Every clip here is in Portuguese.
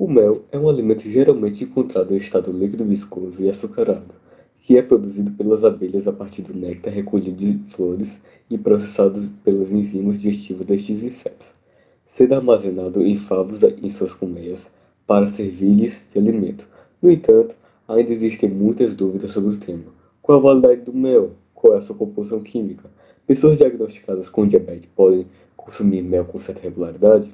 O mel é um alimento geralmente encontrado em estado líquido viscoso e açucarado, que é produzido pelas abelhas a partir do néctar recolhido de flores e processado pelos enzimas digestivos destes insetos, sendo armazenado em favos em suas colmeias para servir-lhes de alimento. No entanto, ainda existem muitas dúvidas sobre o tema. Qual a validade do mel? Qual é a sua composição química? Pessoas diagnosticadas com diabetes podem consumir mel com certa regularidade?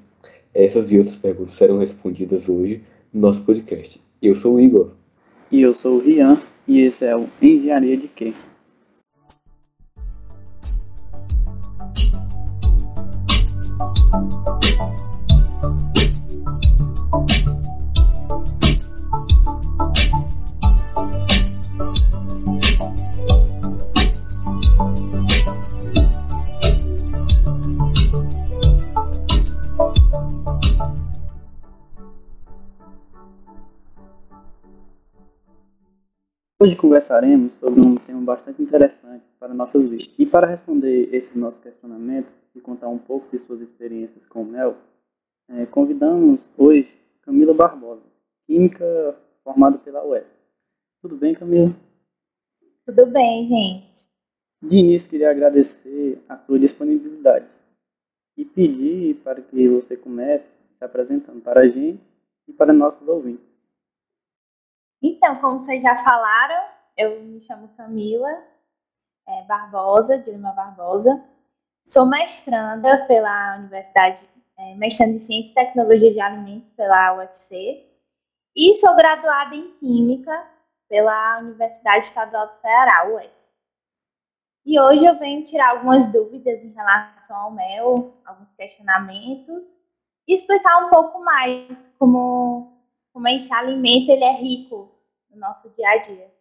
Essas e outras perguntas serão respondidas hoje no nosso podcast. Eu sou o Igor. E eu sou o Rian, e esse é o Engenharia de Quê? Hoje conversaremos sobre um tema bastante interessante para nossas vidas. E para responder esses nossos questionamentos e contar um pouco de suas experiências com o mel, é, convidamos hoje Camila Barbosa, química formada pela UES. Tudo bem, Camila? Tudo bem, gente. De início, queria agradecer a sua disponibilidade e pedir para que você comece se apresentando para a gente e para nossos ouvintes. Então, como vocês já falaram, eu me chamo Camila é, Barbosa, Dilma Barbosa. Sou mestranda pela Universidade, é, mestranda em Ciência e Tecnologia de Alimentos pela UFC. E sou graduada em Química pela Universidade Estadual do Ceará, UES. E hoje eu venho tirar algumas dúvidas em relação ao mel, alguns questionamentos, e explicar um pouco mais como como esse alimento ele é rico no nosso dia a dia.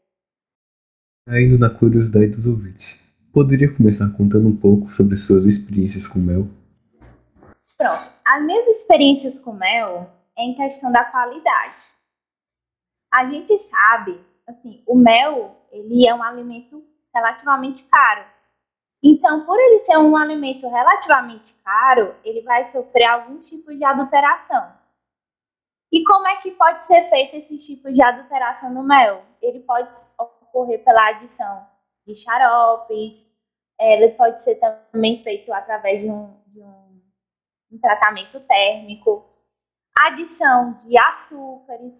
Ainda na curiosidade dos ouvintes, poderia começar contando um pouco sobre suas experiências com mel? Pronto, as minhas experiências com mel é em questão da qualidade. A gente sabe, assim, o mel ele é um alimento relativamente caro. Então, por ele ser um alimento relativamente caro, ele vai sofrer algum tipo de adulteração. E como é que pode ser feito esse tipo de adulteração no mel? Ele pode ocorrer pela adição de xaropes, ele pode ser também feito através de um, de um, um tratamento térmico, adição de açúcares,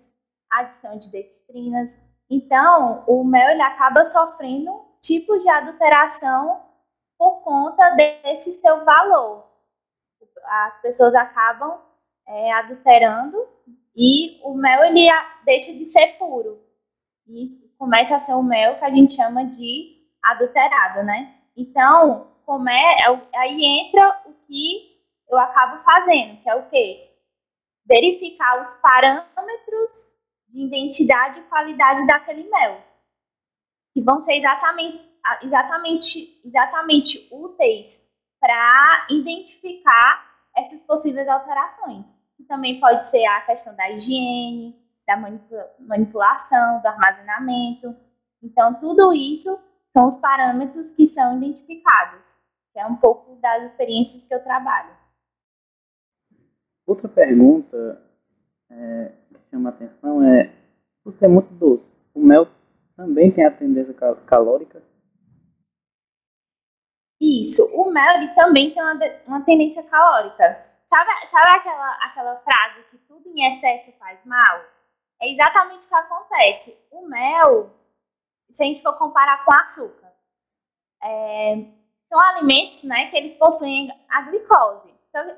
adição de dextrinas. Então, o mel ele acaba sofrendo tipos de adulteração por conta desse seu valor. As pessoas acabam é, adulterando e o mel ele deixa de ser puro e começa a ser o mel que a gente chama de adulterado, né? Então, como é, é aí entra o que eu acabo fazendo, que é o quê? Verificar os parâmetros de identidade e qualidade daquele mel, que vão ser exatamente, exatamente, exatamente úteis para identificar essas possíveis alterações também pode ser a questão da higiene, da manipulação, do armazenamento. Então, tudo isso são os parâmetros que são identificados, que é um pouco das experiências que eu trabalho. Outra pergunta é, que chama a atenção é, por ser muito doce, o mel também tem a tendência calórica? Isso, o mel ele também tem uma, uma tendência calórica. Sabe, sabe aquela, aquela frase que tudo em excesso faz mal? É exatamente o que acontece. O mel, se a gente for comparar com açúcar, é, são alimentos né, que eles possuem a glicose.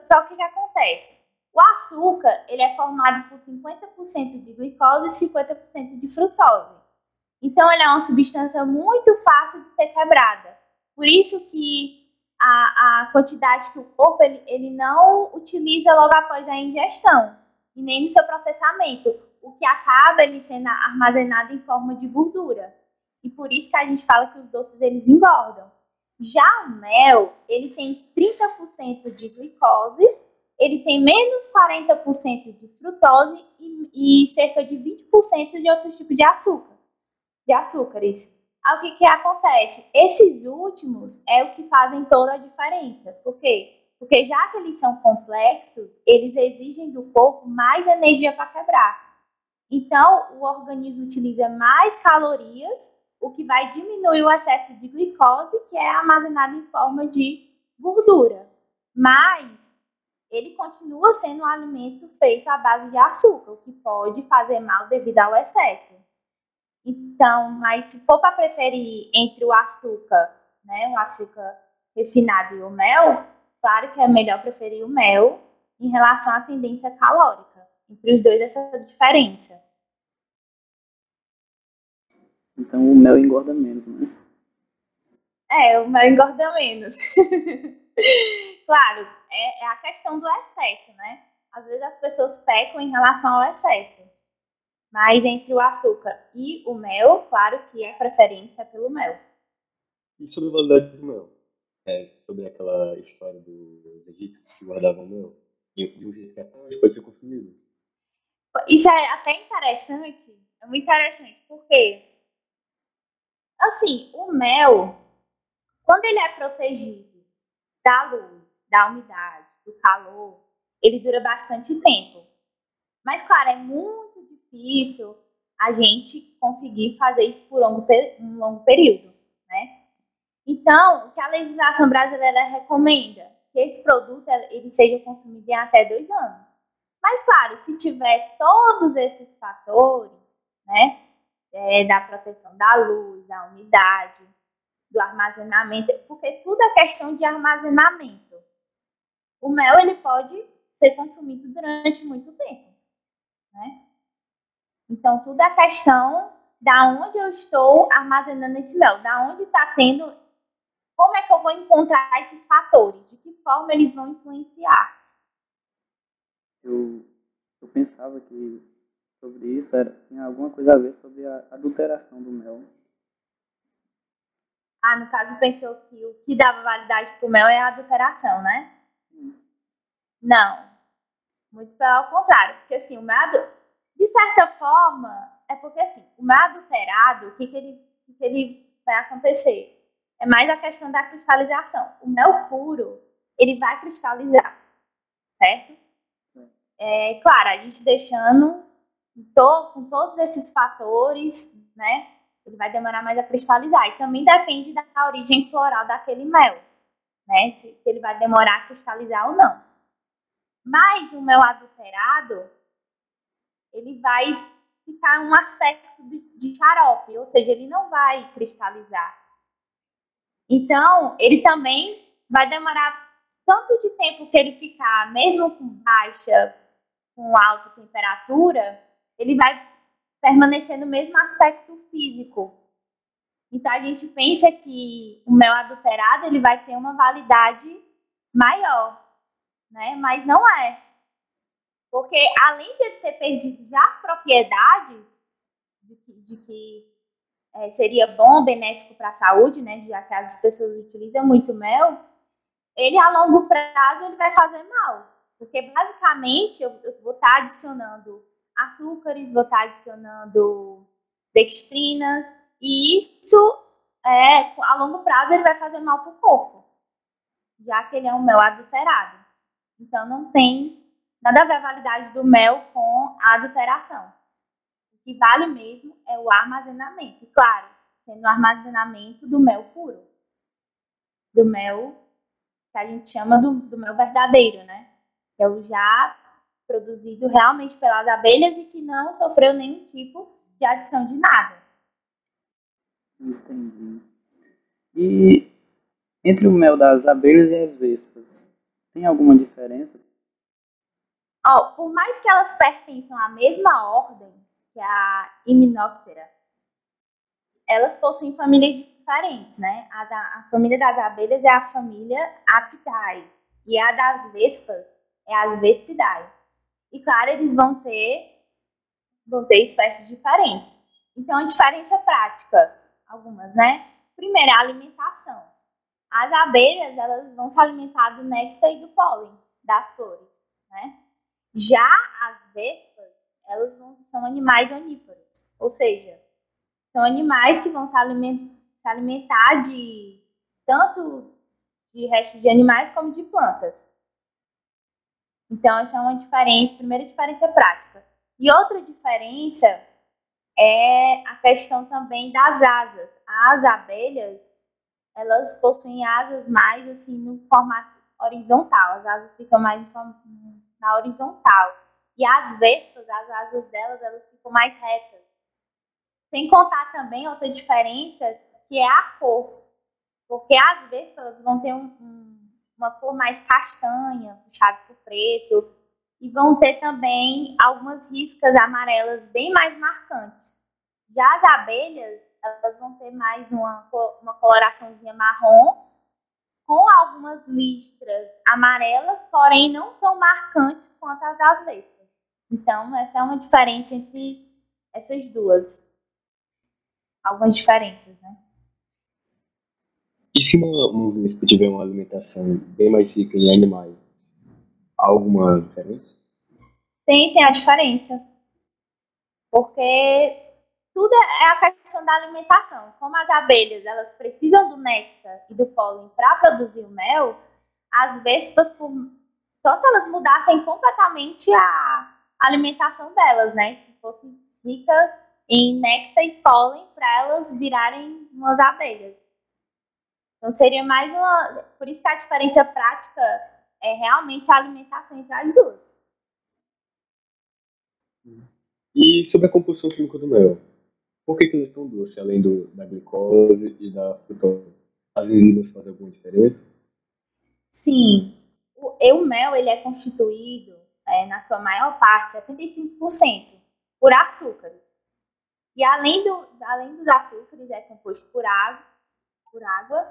Só, que o que acontece? O açúcar ele é formado por 50% de glicose e 50% de frutose. Então, ele é uma substância muito fácil de ser quebrada. Por isso que a, a quantidade que o corpo ele, ele não utiliza logo após a ingestão e nem no seu processamento, o que acaba ele sendo armazenado em forma de gordura. E por isso que a gente fala que os doces eles engordam. Já o mel, ele tem 30% de glicose, ele tem menos 40% de frutose e, e cerca de 20% de outro tipo de açúcar, de açúcares. O que, que acontece? Esses últimos é o que fazem toda a diferença. Por quê? Porque já que eles são complexos, eles exigem do corpo mais energia para quebrar. Então, o organismo utiliza mais calorias, o que vai diminuir o excesso de glicose, que é armazenado em forma de gordura. Mas ele continua sendo um alimento feito à base de açúcar, o que pode fazer mal devido ao excesso. Então, mas se for para preferir entre o açúcar, né, o açúcar refinado e o mel, claro que é melhor preferir o mel em relação à tendência calórica. Entre os dois, essa diferença. Então, o mel engorda menos, né? É, o mel engorda menos. claro, é, é a questão do excesso, né? Às vezes as pessoas pecam em relação ao excesso. Mas entre o açúcar e o mel, claro que a preferência é pelo mel. E sobre a validade do mel? É, sobre aquela história dos egípcios que guardavam mel? E de um jeito que até hoje pode ser consumido. Isso é até interessante. É muito interessante. Porque, assim, o mel, quando ele é protegido da luz, da umidade, do calor, ele dura bastante tempo. Mas, claro, é muito difícil a gente conseguir fazer isso por um longo período, né? Então, o que a legislação brasileira recomenda? Que esse produto ele seja consumido em até dois anos. Mas, claro, se tiver todos esses fatores, né, é, da proteção da luz, da umidade, do armazenamento, porque tudo é questão de armazenamento. O mel ele pode ser consumido durante muito tempo, né? Então tudo é questão da onde eu estou armazenando esse mel, da onde está tendo, como é que eu vou encontrar esses fatores, de que forma eles vão influenciar. Eu, eu pensava que sobre isso era, tinha alguma coisa a ver sobre a adulteração do mel. Ah, no caso pensou que o que dava validade para o mel é a adulteração, né? Não. Muito pelo contrário. Porque assim, o mel, de certa forma, é porque assim, o mel adulterado, o que, que, ele, que, que ele vai acontecer? É mais a questão da cristalização. O mel puro, ele vai cristalizar, certo? É, claro, a gente deixando com todos esses fatores, né? Ele vai demorar mais a cristalizar. E também depende da origem floral daquele mel né? Se, se ele vai demorar a cristalizar ou não. Mas o mel adulterado, ele vai ficar um aspecto de, de xarope, ou seja, ele não vai cristalizar. Então, ele também vai demorar tanto de tempo que ele ficar, mesmo com baixa, com alta temperatura, ele vai permanecer no mesmo aspecto físico. Então a gente pensa que o mel adulterado ele vai ter uma validade maior, né? Mas não é. Porque além de ele ter perdido já as propriedades de que, de que é, seria bom, benéfico para a saúde, né? Já que as pessoas utilizam muito mel, ele a longo prazo ele vai fazer mal. Porque basicamente eu, eu vou estar adicionando açúcares, vou estar adicionando dextrinas, e isso, é, a longo prazo, ele vai fazer mal para o corpo, já que ele é um mel adulterado. Então, não tem nada a ver a validade do mel com a adulteração. O que vale mesmo é o armazenamento. Claro, sendo o armazenamento do mel puro. Do mel que a gente chama do, do mel verdadeiro, né? Que é o já produzido realmente pelas abelhas e que não sofreu nenhum tipo de adição de nada. Entendi. E entre o mel das abelhas e as vespas, tem alguma diferença? Oh, por mais que elas pertençam à mesma ordem, que é a Hymenoptera, elas possuem famílias diferentes, né? A, da, a família das abelhas é a família Apidae e a das vespas é as Vespidae. E claro, eles vão ter vão ter espécies diferentes. Então, a diferença prática algumas, né? Primeiro, a alimentação. As abelhas, elas vão se alimentar do néctar e do pólen das flores, né? Já as vespas, elas vão, são animais onívoros, ou seja, são animais que vão se alimentar, se alimentar de tanto de restos de animais como de plantas. Então, essa é uma diferença, primeira diferença prática. E outra diferença é a questão também das asas. As abelhas, elas possuem asas mais assim no formato horizontal. As asas ficam mais na horizontal. E as vespas, as asas delas, elas ficam mais retas. Sem contar também outra diferença, que é a cor. Porque às vezes elas vão ter um, um, uma cor mais castanha, puxado por preto, e vão ter também algumas riscas amarelas bem mais marcantes. Já as abelhas, elas vão ter mais uma, uma coloraçãozinha marrom, com algumas listras amarelas, porém não tão marcantes quanto as das vespas. Então, essa é uma diferença entre essas duas. Algumas diferenças, né? E se uma, uma vespa tiver uma alimentação bem mais rica em animais, há alguma diferença? Tem, tem a diferença. Porque tudo é a questão da alimentação. Como as abelhas, elas precisam do néctar e do pólen para produzir o mel, as vespas, por... só se elas mudassem completamente a alimentação delas, né? Se fosse rica em néctar e pólen para elas virarem umas abelhas. Então seria mais uma. Por isso que a diferença prática é realmente a alimentação entre as duas. E sobre a composição química do mel? Por que, que ele é tão doce, além do, da glicose e da frutose? As enzimas fazem alguma diferença? Sim. O, o mel ele é constituído, é, na sua maior parte, 75%, por açúcares. E além, do, além dos açúcares, é composto por água, por água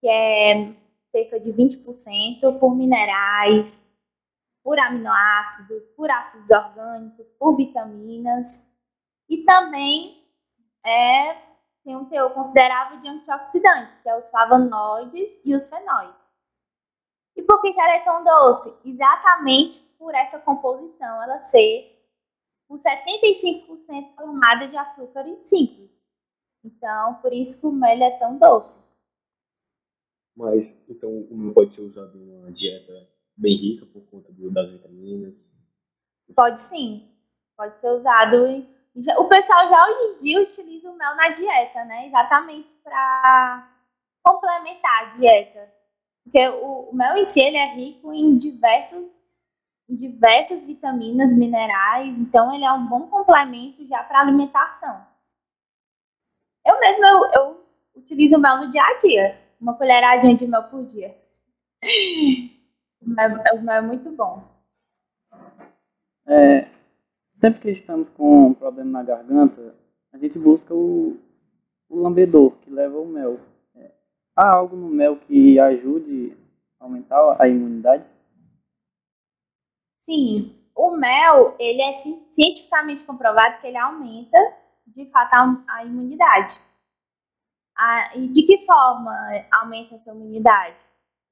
que é cerca de 20% por minerais, por aminoácidos, por ácidos orgânicos, por vitaminas e também é, tem um teor considerável de antioxidantes, que é os flavonoides e os fenóis. E por que ela é tão doce? Exatamente por essa composição, ela ser por 75% formada de açúcares simples. Então, por isso que o mel é tão doce. Mas, então, o mel pode ser usado em uma dieta bem rica por conta das vitaminas? Pode sim. Pode ser usado. Em, o pessoal já hoje em dia utiliza o mel na dieta, né? Exatamente para complementar a dieta. Porque o, o, mel em si ele é rico em diversos em diversas vitaminas, minerais, então ele é um bom complemento já para alimentação. Eu mesmo eu, eu utilizo mel no dia a dia uma colheradinha de mel por dia. O mel, o mel é muito bom. É, sempre que estamos com um problema na garganta, a gente busca o, o lambedor, que leva o mel. É, há algo no mel que ajude a aumentar a imunidade? Sim, o mel, ele é cientificamente comprovado que ele aumenta, de fato, a, imunidade. Ah, e de que forma aumenta a sua imunidade?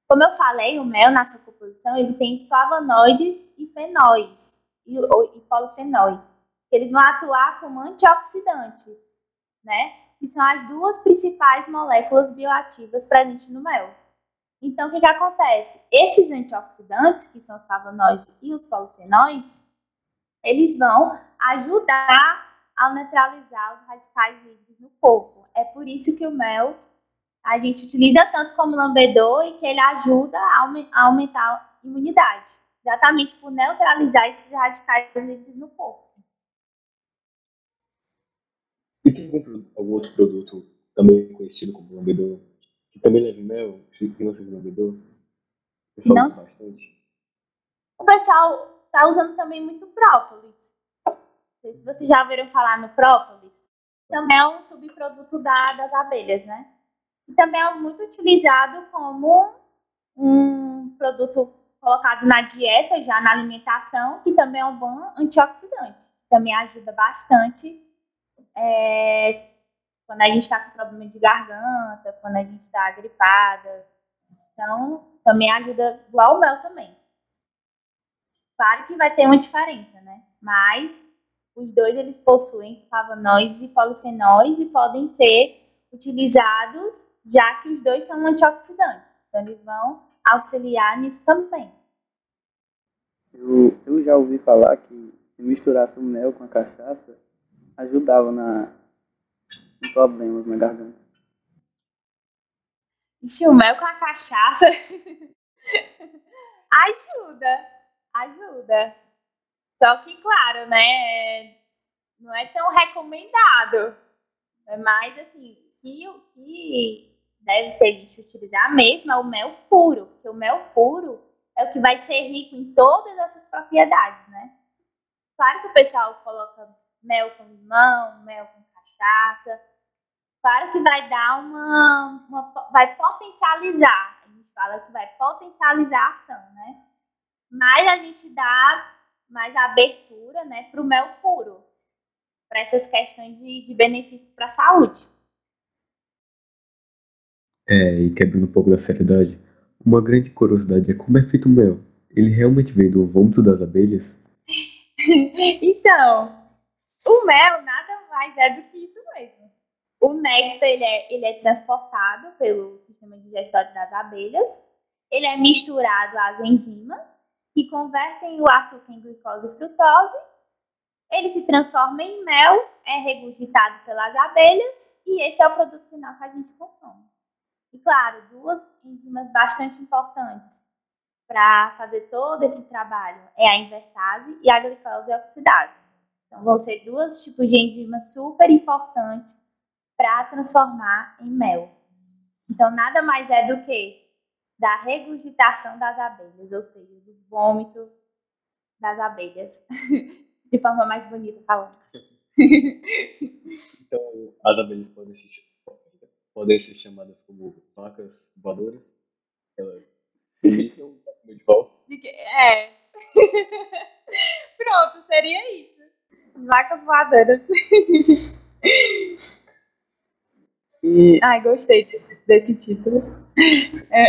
Como eu falei, o mel na sua composição ele tem flavonoides e fenóis e, e polifenóis. Eles vão atuar como antioxidante, né? Que são as duas principais moléculas bioativas presentes no mel. Então, o que, que acontece? Esses antioxidantes, que são os flavonoides e os polifenóis, eles vão ajudar a neutralizar os radicais livres no corpo. É por isso que o mel a gente utiliza tanto como lambedor e que ele ajuda a aumentar a imunidade, exatamente por neutralizar esses radicais livres no corpo. E tem algum, algum outro produto também conhecido como lambedor, que também leva mel, que não seja lambedor? Não. Bastante. O pessoal está usando também muito própolis. Não sei se vocês já ouviram falar no própolis também é um subproduto da, das abelhas, né? E também é muito utilizado como um produto colocado na dieta, já na alimentação, que também é um bom antioxidante. Também ajuda bastante é, quando a gente está com problema de garganta, quando a gente está gripada. Então, também ajuda igual o mel também. Claro que vai ter uma diferença, né? Mas os dois eles possuem flavonoides e polifenóis e podem ser utilizados já que os dois são antioxidantes. Então eles vão auxiliar nisso também. Eu, eu já ouvi falar que se misturasse o mel com a cachaça, ajudava na, em problemas na garganta. Ixi, o mel com a cachaça ajuda, ajuda. Só que, claro, né, não é tão recomendado. É mais assim, que o que deve ser a gente utilizar mesmo é o mel puro, porque o mel puro é o que vai ser rico em todas essas propriedades, né? Claro que o pessoal coloca mel com limão, mel com cachaça. Claro que vai dar uma, uma vai potencializar. A gente fala que vai potencializar a ação, né? Mas a gente dá mais abertura, né, para o mel puro, para essas questões de, de benefícios para a saúde. É, e quebrando um pouco da seriedade, uma grande curiosidade é como é feito o mel. Ele realmente vem do vômito das abelhas? então, o mel nada mais é do que isso mesmo. O néctar ele é, ele é transportado pelo sistema digestório das abelhas, ele é misturado às enzimas que convertem o açúcar em glicose e frutose, ele se transforma em mel, é regurgitado pelas abelhas e esse é o produto final que a gente consome. E claro, duas enzimas bastante importantes para fazer todo esse trabalho é a invertase e a glicose oxidase. Então, vão ser dois tipos de enzimas super importantes para transformar em mel. Então, nada mais é do que da regurgitação das abelhas, ou seja, do vômito das abelhas, de forma mais bonita falando. então, as abelhas podem ser, podem ser chamadas como vacas voadoras? Elas de volta? É. Pronto, seria isso. Vacas voadoras. E... Ai, gostei desse título. É.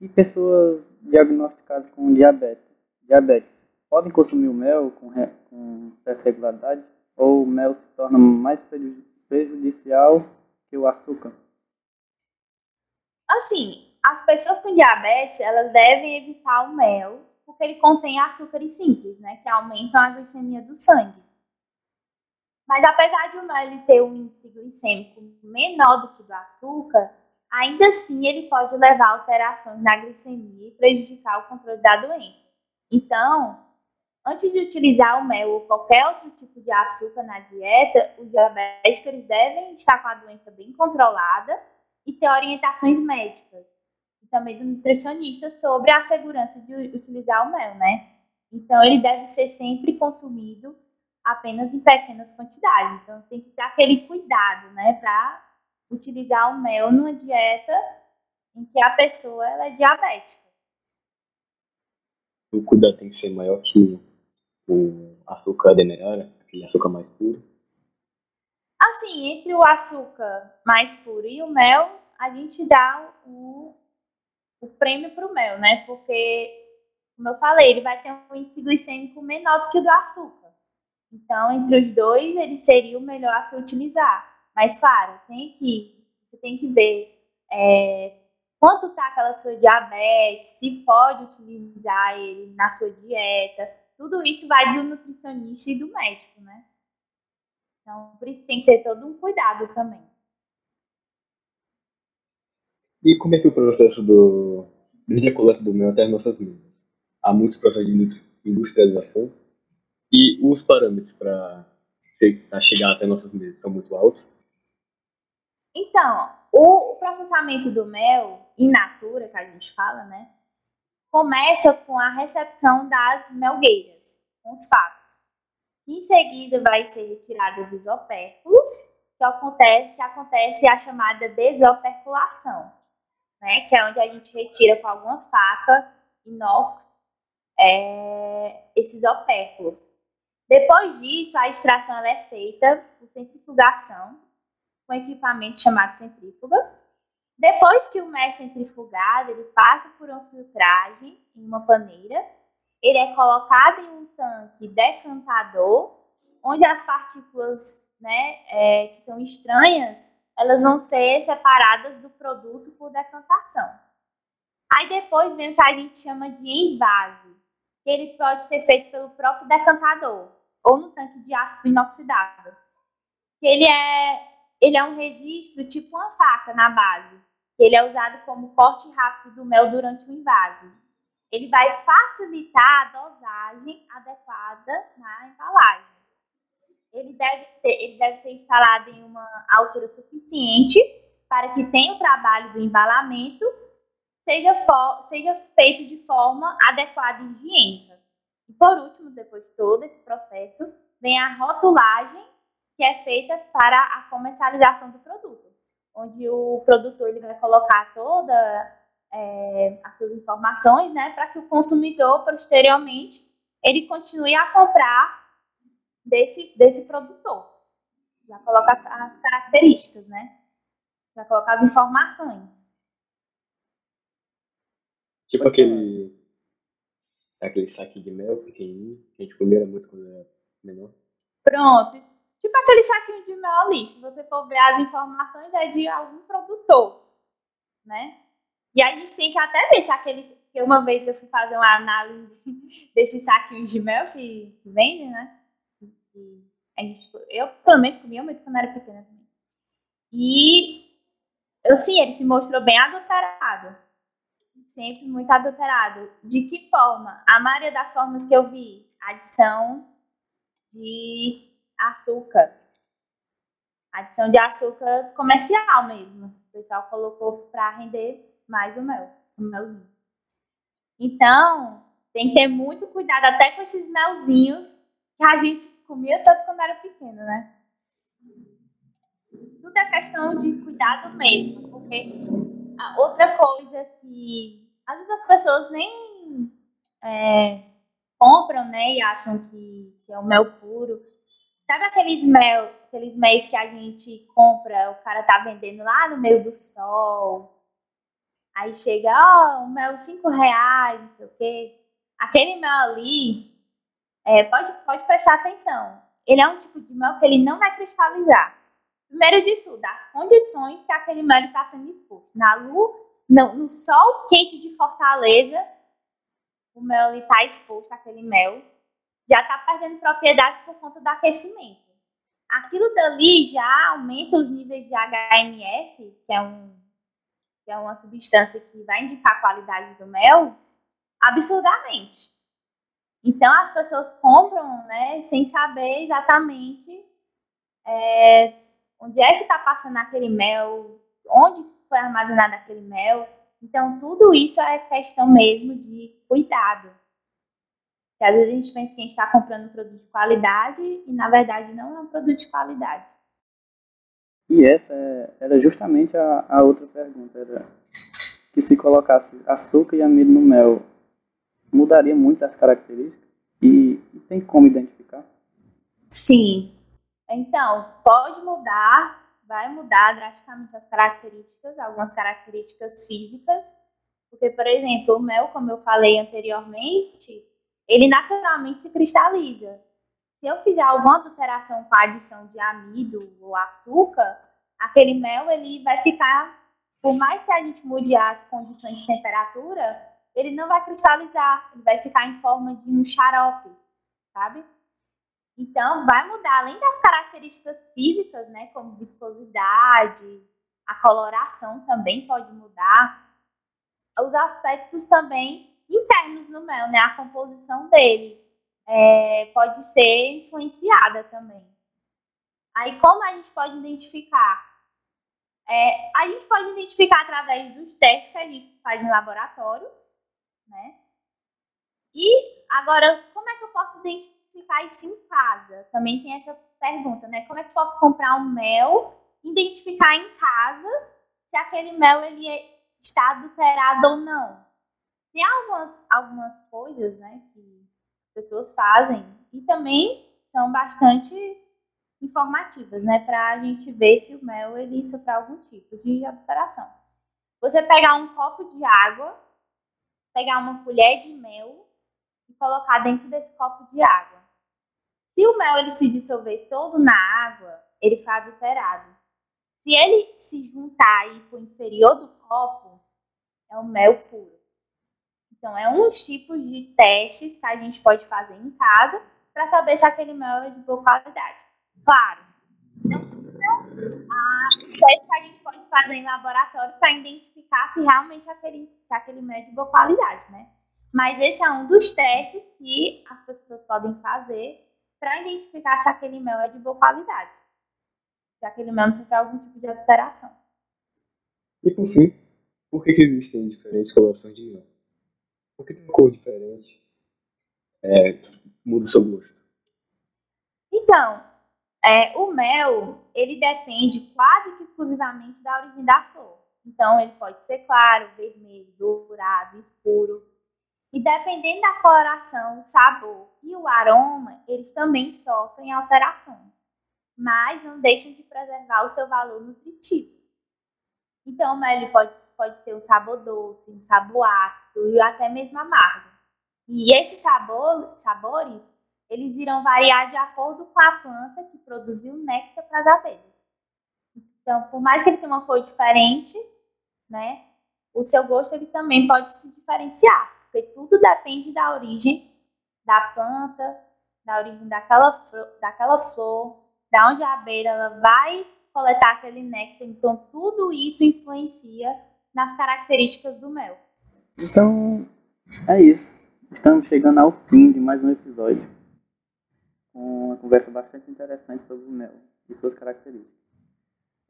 E pessoas diagnosticadas com diabetes, diabetes podem consumir o mel com, re... com certa regularidade? Ou o mel se torna mais prejudicial que o açúcar? Assim, as pessoas com diabetes, elas devem evitar o mel porque ele contém açúcares simples, né, que aumentam a glicemia do sangue. Mas apesar de o mel ter um índice glicêmico menor do que o do açúcar, ainda assim ele pode levar a alterações na glicemia e prejudicar o controle da doença. Então, antes de utilizar o mel ou qualquer outro tipo de açúcar na dieta, os diabéticos devem estar com a doença bem controlada e ter orientações médicas também do nutricionista sobre a segurança de utilizar o mel, né? Então, ele deve ser sempre consumido apenas em pequenas quantidades. Então, tem que ter aquele cuidado, né, para utilizar o mel numa dieta em que a pessoa é diabética. O cuidado tem que ser maior que o açúcar demerara, aquele açúcar mais puro? Assim, entre o açúcar mais puro e o mel, a gente dá o o prêmio para o mel, né? Porque, como eu falei, ele vai ter um índice glicêmico menor do que o do açúcar. Então, entre os dois, ele seria o melhor a se utilizar. Mas, claro, tem que, você tem que ver é, quanto está aquela sua diabetes, se pode utilizar ele na sua dieta. Tudo isso vai do nutricionista e do médico, né? Então, por isso tem que ter todo um cuidado também. E como é que o processo do, desde a coleta do mel até as nossas mesas? Há muitos processos de industrialização e os parâmetros para chegar até nossas mesas são muito altos? Então, o processamento do mel in natura, que a gente fala, né, começa com a recepção das melgueiras, com os fatos. Em seguida, vai ser retirado dos opérculos, que acontece, que acontece a chamada desoperculação né? Que é onde a gente retira com alguma faca inox é, esses opérculos. Depois disso, a extração é feita por centrifugação, com equipamento chamado centrífuga. Depois que o mel é centrifugado, ele passa por uma filtragem em uma paneira. Ele é colocado em um tanque decantador, onde as partículas né, é, que são estranhas elas vão ser separadas do produto por decantação. Aí depois vem o que a gente chama de envase, que ele pode ser feito pelo próprio decantador ou no tanque de ácido inoxidável. Ele é, ele é um registro tipo uma faca na base, ele é usado como corte rápido do mel durante o invase. Ele vai facilitar a dosagem adequada na embalagem. Ele deve, ter, ele deve ser instalado em uma altura suficiente para que tenha o trabalho do embalamento seja, for, seja feito de forma adequada e higiênica. E por último, depois de todo esse processo, vem a rotulagem, que é feita para a comercialização do produto, onde o produtor ele vai colocar toda é, as suas informações, né, para que o consumidor posteriormente ele continue a comprar desse, desse produtor. Já coloca as, as características, né? Já coloca as informações. Tipo aquele. Aquele saque de mel pequenininho, que a gente comia muito quando era menor. Pronto. Tipo aquele saquinho de mel ali. Se você for ver as informações, é de algum produtor. Né? E aí a gente tem que até ver se aquele. Porque uma vez eu fui fazer uma análise desses saquinhos de mel que, que vende, né? E a gente, eu, pelo menos, comia muito quando era pequena também. E, assim, ele se mostrou bem adulterado sempre muito adulterado. De que forma? A maioria das formas que eu vi, adição de açúcar. Adição de açúcar comercial mesmo. O pessoal colocou para render mais o mel, o melzinho. Então, tem que ter muito cuidado até com esses melzinhos que a gente comia tanto quando era pequeno, né? Tudo é questão de cuidado mesmo, porque outra coisa que às vezes as pessoas nem é, compram, né, e acham que, que, é o mel puro. Sabe aqueles mel, aqueles mel que a gente compra, o cara tá vendendo lá no meio do sol. Aí chega, ó, oh, um mel cinco reais, não sei o quê. Aquele mel ali, é, pode, pode prestar atenção. Ele é um tipo de mel que ele não vai cristalizar. Primeiro de tudo, as condições que aquele mel está sendo exposto. Na luz, no, no sol quente de Fortaleza, o mel está exposto, aquele mel, já está perdendo propriedades por conta do aquecimento. Aquilo dali já aumenta os níveis de HMF, que é, um, que é uma substância que vai indicar a qualidade do mel, absurdamente. Então as pessoas compram né, sem saber exatamente é, onde é que está passando aquele mel, onde foi armazenado aquele mel. Então, tudo isso é questão mesmo de cuidado. Porque às vezes a gente pensa que a gente está comprando um produto de qualidade e, na verdade, não é um produto de qualidade. E essa é, era justamente a, a outra pergunta. Era que se colocasse açúcar e amido no mel, mudaria muito as características? E, e tem como identificar? Sim, então, pode mudar, vai mudar drasticamente as características, algumas características físicas, porque, por exemplo, o mel, como eu falei anteriormente, ele naturalmente se cristaliza. Se eu fizer alguma alteração com a adição de amido ou açúcar, aquele mel ele vai ficar, por mais que a gente mude as condições de temperatura, ele não vai cristalizar, ele vai ficar em forma de um xarope, sabe? Então, vai mudar, além das características físicas, né, como viscosidade, a coloração também pode mudar, os aspectos também internos no mel, né, a composição dele é, pode ser influenciada também. Aí, como a gente pode identificar? É, a gente pode identificar através dos testes que a gente faz em laboratório, né? E agora, como é que eu posso identificar? isso em casa? Também tem essa pergunta, né? Como é que posso comprar um mel, identificar em casa se aquele mel ele é, está adulterado ou não? Tem algumas, algumas coisas, né, que as pessoas fazem e também são bastante informativas, né, para a gente ver se o mel ele sofreu algum tipo de adulteração. Você pegar um copo de água, pegar uma colher de mel e colocar dentro desse copo de água. Se o mel ele se dissolver todo na água, ele fica adulterado. Se ele se juntar aí para o inferior do copo, é o mel puro. Então, é um tipo de testes que a gente pode fazer em casa para saber se aquele mel é de boa qualidade. Claro, não, testes que a gente pode fazer em laboratório para identificar se realmente aquele, se aquele mel é de boa qualidade, né? Mas esse é um dos testes que as pessoas podem fazer para identificar se aquele mel é de boa qualidade. Se aquele mel não algum tipo de alteração. E por fim, por que, que existem diferentes colorações de mel? Por que tem uma cor diferente? É, muda o seu gosto. Então, é, o mel, ele depende quase que exclusivamente da origem da flor. Então, ele pode ser claro, vermelho, dourado, escuro. E dependendo da coloração, o sabor e o aroma, eles também sofrem alterações, mas não deixam de preservar o seu valor nutritivo. Então, o mel pode, pode ter um sabor doce, um sabor ácido e até mesmo amargo. E esses sabor, sabores, eles irão variar de acordo com a planta que produziu néctar para as abelhas. Então, por mais que ele tenha uma cor diferente, né, o seu gosto ele também pode se diferenciar porque tudo depende da origem da planta, da origem daquela, flor, daquela flor, da onde a abelha ela vai coletar aquele néctar. Então, tudo isso influencia nas características do mel. Então, é isso. Estamos chegando ao fim de mais um episódio. Uma conversa bastante interessante sobre o mel e suas características.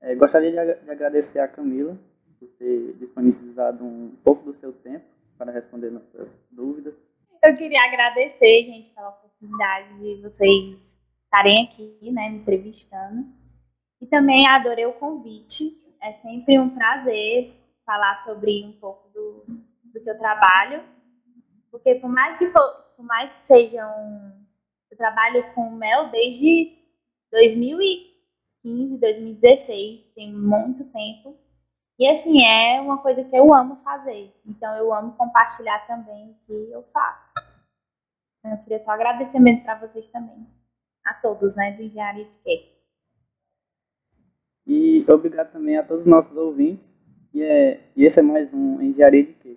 É, gostaria de, de agradecer a Camila por ter disponibilizado um pouco do seu tempo para responder nossas dúvidas. Eu queria agradecer, gente, pela oportunidade de vocês estarem aqui, né, me entrevistando. E também adorei o convite. É sempre um prazer falar sobre um pouco do, do trabalho. Porque por mais que for, por mais que seja um. Eu trabalho com mel desde 2015, 2016, tem muito tempo. E assim, é uma coisa que eu amo fazer. Então eu amo compartilhar também o que eu faço. Eu queria só agradecer mesmo para vocês também. A todos, né, do Engenharia de Quê. E obrigado também a todos os nossos ouvintes. E, é, e esse é mais um Engenharia de Quê.